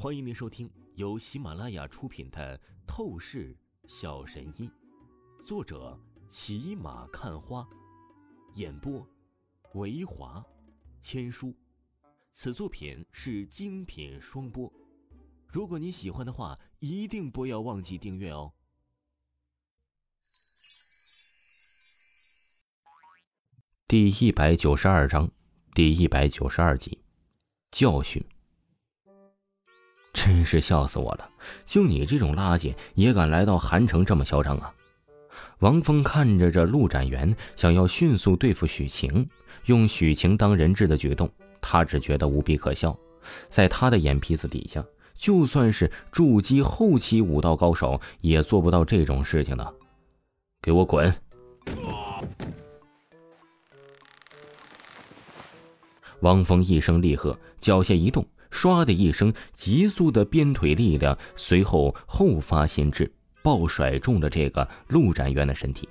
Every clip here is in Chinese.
欢迎您收听由喜马拉雅出品的《透视小神医》，作者骑马看花，演播维华千书。此作品是精品双播。如果你喜欢的话，一定不要忘记订阅哦。第一百九十二章，第一百九十二集，教训。真是笑死我了！就你这种垃圾，也敢来到韩城这么嚣张啊！王峰看着这陆展元想要迅速对付许晴，用许晴当人质的举动，他只觉得无比可笑。在他的眼皮子底下，就算是筑基后期武道高手，也做不到这种事情的。给我滚！王峰一声厉喝，脚下一动。唰的一声，急速的鞭腿力量，随后后发先至，暴甩中了这个陆展元的身体。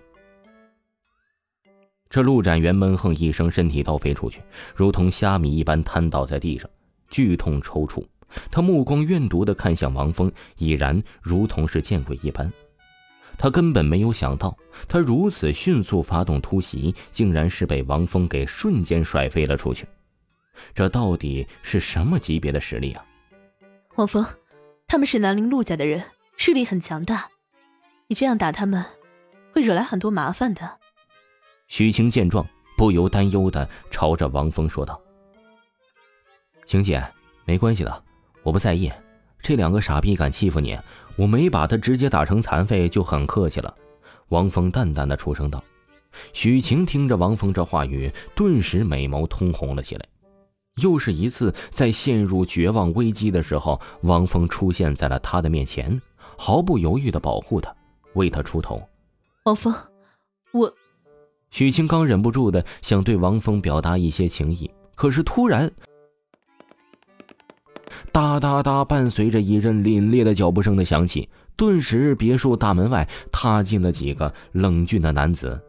这陆展元闷哼一声，身体倒飞出去，如同虾米一般瘫倒在地上，剧痛抽搐。他目光怨毒的看向王峰，已然如同是见鬼一般。他根本没有想到，他如此迅速发动突袭，竟然是被王峰给瞬间甩飞了出去。这到底是什么级别的实力啊？王峰，他们是南陵陆家的人，势力很强大。你这样打他们，会惹来很多麻烦的。许晴见状，不由担忧的朝着王峰说道：“晴姐，没关系的，我不在意。这两个傻逼敢欺负你，我没把他直接打成残废就很客气了。”王峰淡淡的出声道。许晴听着王峰这话语，顿时美眸通红了起来。又是一次在陷入绝望危机的时候，王峰出现在了他的面前，毫不犹豫的保护他，为他出头。王峰，我……许清刚忍不住的想对王峰表达一些情谊，可是突然，哒哒哒，伴随着一阵凛冽的脚步声的响起，顿时别墅大门外踏进了几个冷峻的男子，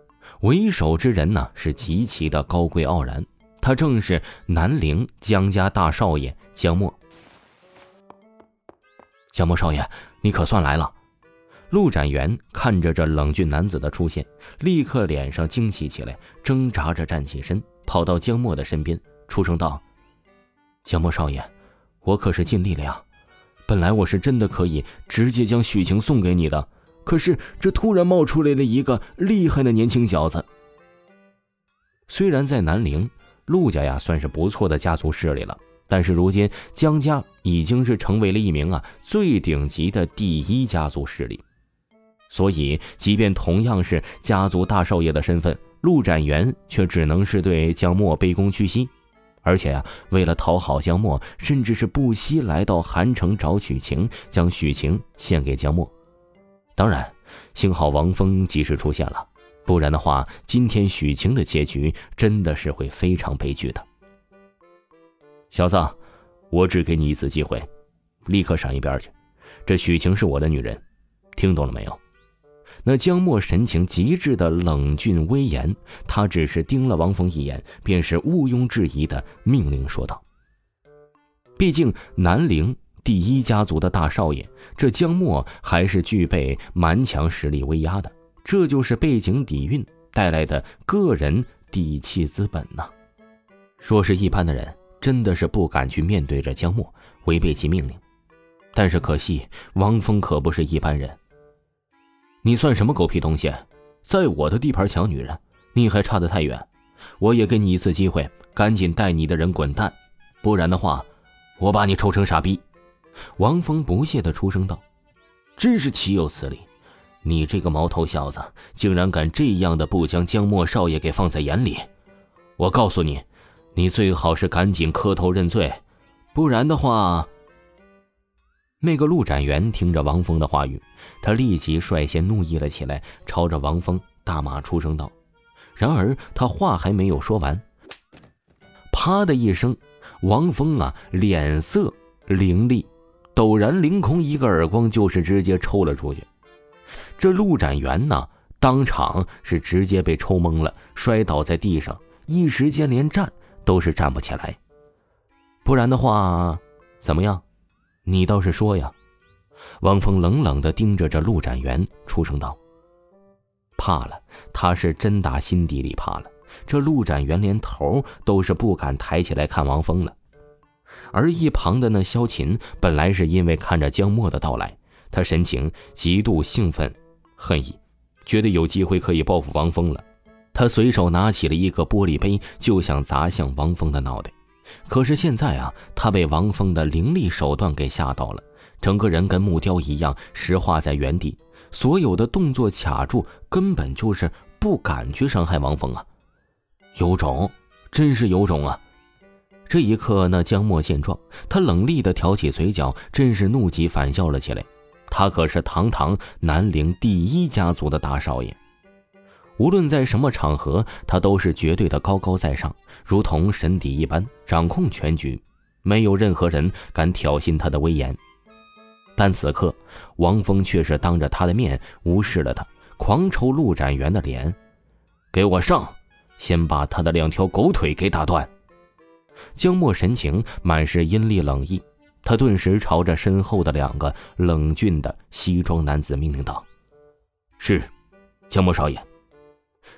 为首之人呢是极其的高贵傲然。他正是南陵江家大少爷江墨。江墨少爷，你可算来了！陆展元看着这冷峻男子的出现，立刻脸上惊喜起来，挣扎着站起身，跑到江墨的身边，出声道：“江墨少爷，我可是尽力了呀！本来我是真的可以直接将许晴送给你的，可是这突然冒出来了一个厉害的年轻小子。虽然在南陵。”陆家呀，算是不错的家族势力了，但是如今江家已经是成为了一名啊最顶级的第一家族势力，所以即便同样是家族大少爷的身份，陆展元却只能是对江墨卑躬屈膝，而且呀，为了讨好江墨，甚至是不惜来到韩城找许晴，将许晴献给江墨。当然，幸好王峰及时出现了。不然的话，今天许晴的结局真的是会非常悲剧的。小子，我只给你一次机会，立刻闪一边去。这许晴是我的女人，听懂了没有？那江墨神情极致的冷峻威严，他只是盯了王峰一眼，便是毋庸置疑的命令说道：“毕竟南陵第一家族的大少爷，这江墨还是具备蛮强实力威压的。”这就是背景底蕴带来的个人底气资本呐。若是一般的人，真的是不敢去面对着江墨，违背其命令。但是可惜，王峰可不是一般人。你算什么狗屁东西，在我的地盘抢女人，你还差得太远。我也给你一次机会，赶紧带你的人滚蛋，不然的话，我把你抽成傻逼。王峰不屑的出声道：“真是岂有此理！”你这个毛头小子，竟然敢这样的不将江墨少爷给放在眼里！我告诉你，你最好是赶紧磕头认罪，不然的话……那个陆展元听着王峰的话语，他立即率先怒意了起来，朝着王峰大骂出声道。然而他话还没有说完，啪的一声，王峰啊脸色凌厉，陡然凌空一个耳光，就是直接抽了出去。这陆展元呢，当场是直接被抽懵了，摔倒在地上，一时间连站都是站不起来。不然的话，怎么样？你倒是说呀！王峰冷冷的盯着这陆展元，出声道：“怕了，他是真打心底里怕了。”这陆展元连头都是不敢抬起来看王峰了。而一旁的那萧琴，本来是因为看着江墨的到来，他神情极度兴奋、恨意，觉得有机会可以报复王峰了。他随手拿起了一个玻璃杯，就想砸向王峰的脑袋。可是现在啊，他被王峰的凌厉手段给吓到了，整个人跟木雕一样石化在原地，所有的动作卡住，根本就是不敢去伤害王峰啊！有种，真是有种啊！这一刻，那江墨见状，他冷厉的挑起嘴角，真是怒极反笑了起来。他可是堂堂南陵第一家族的大少爷，无论在什么场合，他都是绝对的高高在上，如同神邸一般掌控全局，没有任何人敢挑衅他的威严。但此刻，王峰却是当着他的面无视了他，狂抽陆展元的脸：“给我上！先把他的两条狗腿给打断！”江墨神情满是阴厉冷意，他顿时朝着身后的两个冷峻的西装男子命令道：“是，江墨少爷。”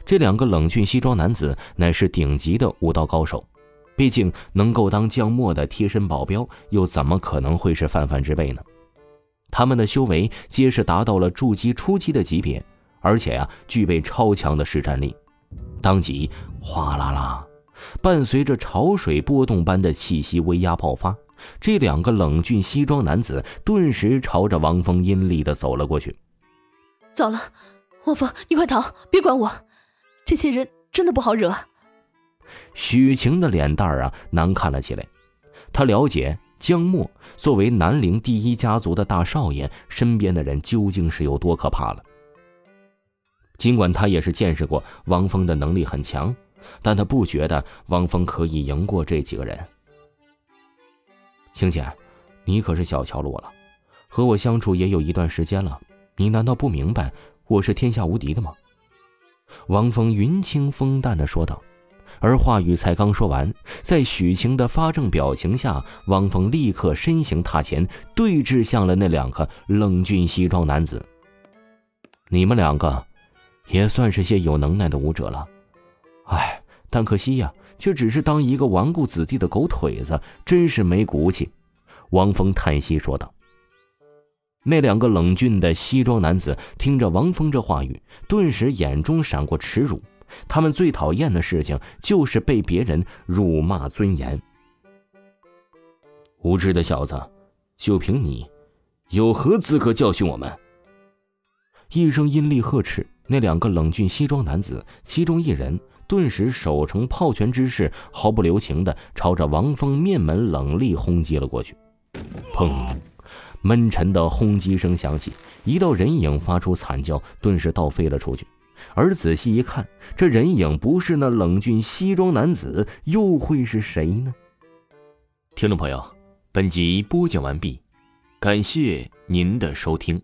这两个冷峻西装男子乃是顶级的武道高手，毕竟能够当江墨的贴身保镖，又怎么可能会是泛泛之辈呢？他们的修为皆是达到了筑基初期的级别，而且呀，具备超强的实战力。当即，哗啦啦。伴随着潮水波动般的气息威压爆发，这两个冷峻西装男子顿时朝着王峰阴厉的走了过去。糟了，王峰，你快逃，别管我！这些人真的不好惹。许晴的脸蛋儿啊难看了起来。她了解江墨作为南陵第一家族的大少爷，身边的人究竟是有多可怕了。尽管他也是见识过王峰的能力很强。但他不觉得王峰可以赢过这几个人。青浅，你可是小瞧了我了，和我相处也有一段时间了，你难道不明白我是天下无敌的吗？王峰云清风淡的说道，而话语才刚说完，在许晴的发怔表情下，王峰立刻身形踏前，对峙向了那两个冷峻西装男子。你们两个，也算是些有能耐的武者了。唉，但可惜呀，却只是当一个纨绔子弟的狗腿子，真是没骨气。”王峰叹息说道。那两个冷峻的西装男子听着王峰这话语，顿时眼中闪过耻辱。他们最讨厌的事情就是被别人辱骂尊严。无知的小子，就凭你，有何资格教训我们？一声阴厉呵斥，那两个冷峻西装男子，其中一人。顿时手成炮拳之势，毫不留情的朝着王峰面门冷厉轰击了过去。砰！闷沉的轰击声响起，一道人影发出惨叫，顿时倒飞了出去。而仔细一看，这人影不是那冷峻西装男子，又会是谁呢？听众朋友，本集播讲完毕，感谢您的收听。